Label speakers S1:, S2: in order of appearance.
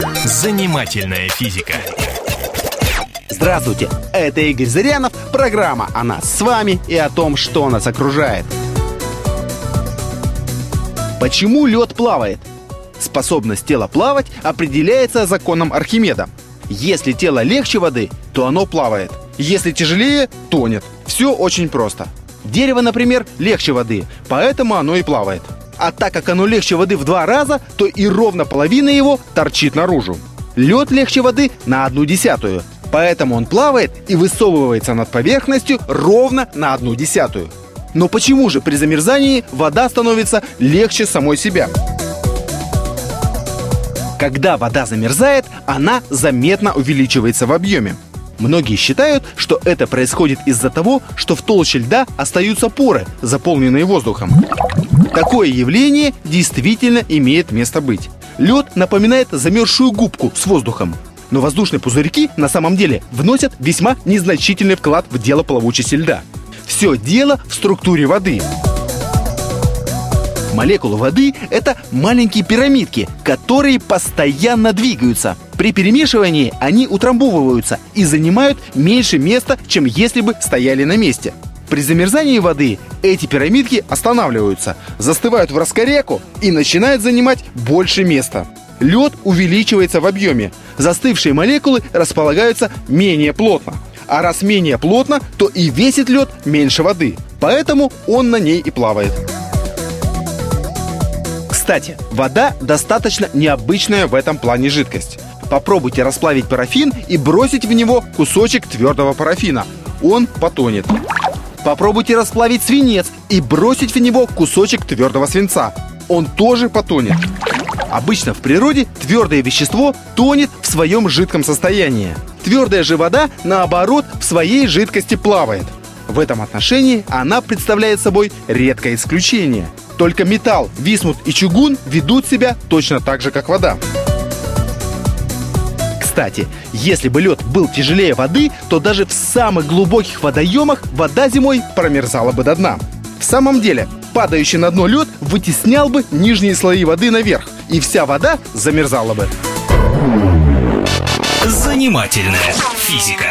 S1: Занимательная физика.
S2: Здравствуйте, это Игорь Зырянов, программа о нас с вами и о том, что нас окружает. Почему лед плавает? Способность тела плавать определяется законом Архимеда. Если тело легче воды, то оно плавает. Если тяжелее, тонет. Все очень просто. Дерево, например, легче воды, поэтому оно и плавает. А так как оно легче воды в два раза, то и ровно половина его торчит наружу. Лед легче воды на одну десятую, поэтому он плавает и высовывается над поверхностью ровно на одну десятую. Но почему же при замерзании вода становится легче самой себя? Когда вода замерзает, она заметно увеличивается в объеме. Многие считают, что это происходит из-за того, что в толще льда остаются поры, заполненные воздухом. Такое явление действительно имеет место быть. Лед напоминает замерзшую губку с воздухом. Но воздушные пузырьки на самом деле вносят весьма незначительный вклад в дело плавучести льда. Все дело в структуре воды. Молекулы воды – это маленькие пирамидки, которые постоянно двигаются. При перемешивании они утрамбовываются и занимают меньше места, чем если бы стояли на месте. При замерзании воды эти пирамидки останавливаются, застывают в раскореку и начинают занимать больше места. Лед увеличивается в объеме. Застывшие молекулы располагаются менее плотно. А раз менее плотно, то и весит лед меньше воды. Поэтому он на ней и плавает. Кстати, вода достаточно необычная в этом плане жидкость. Попробуйте расплавить парафин и бросить в него кусочек твердого парафина. Он потонет. Попробуйте расплавить свинец и бросить в него кусочек твердого свинца. Он тоже потонет. Обычно в природе твердое вещество тонет в своем жидком состоянии. Твердая же вода, наоборот, в своей жидкости плавает. В этом отношении она представляет собой редкое исключение. Только металл, висмут и чугун ведут себя точно так же, как вода. Кстати, если бы лед был тяжелее воды, то даже в самых глубоких водоемах вода зимой промерзала бы до дна. В самом деле, падающий на дно лед вытеснял бы нижние слои воды наверх, и вся вода замерзала бы.
S1: Занимательная физика.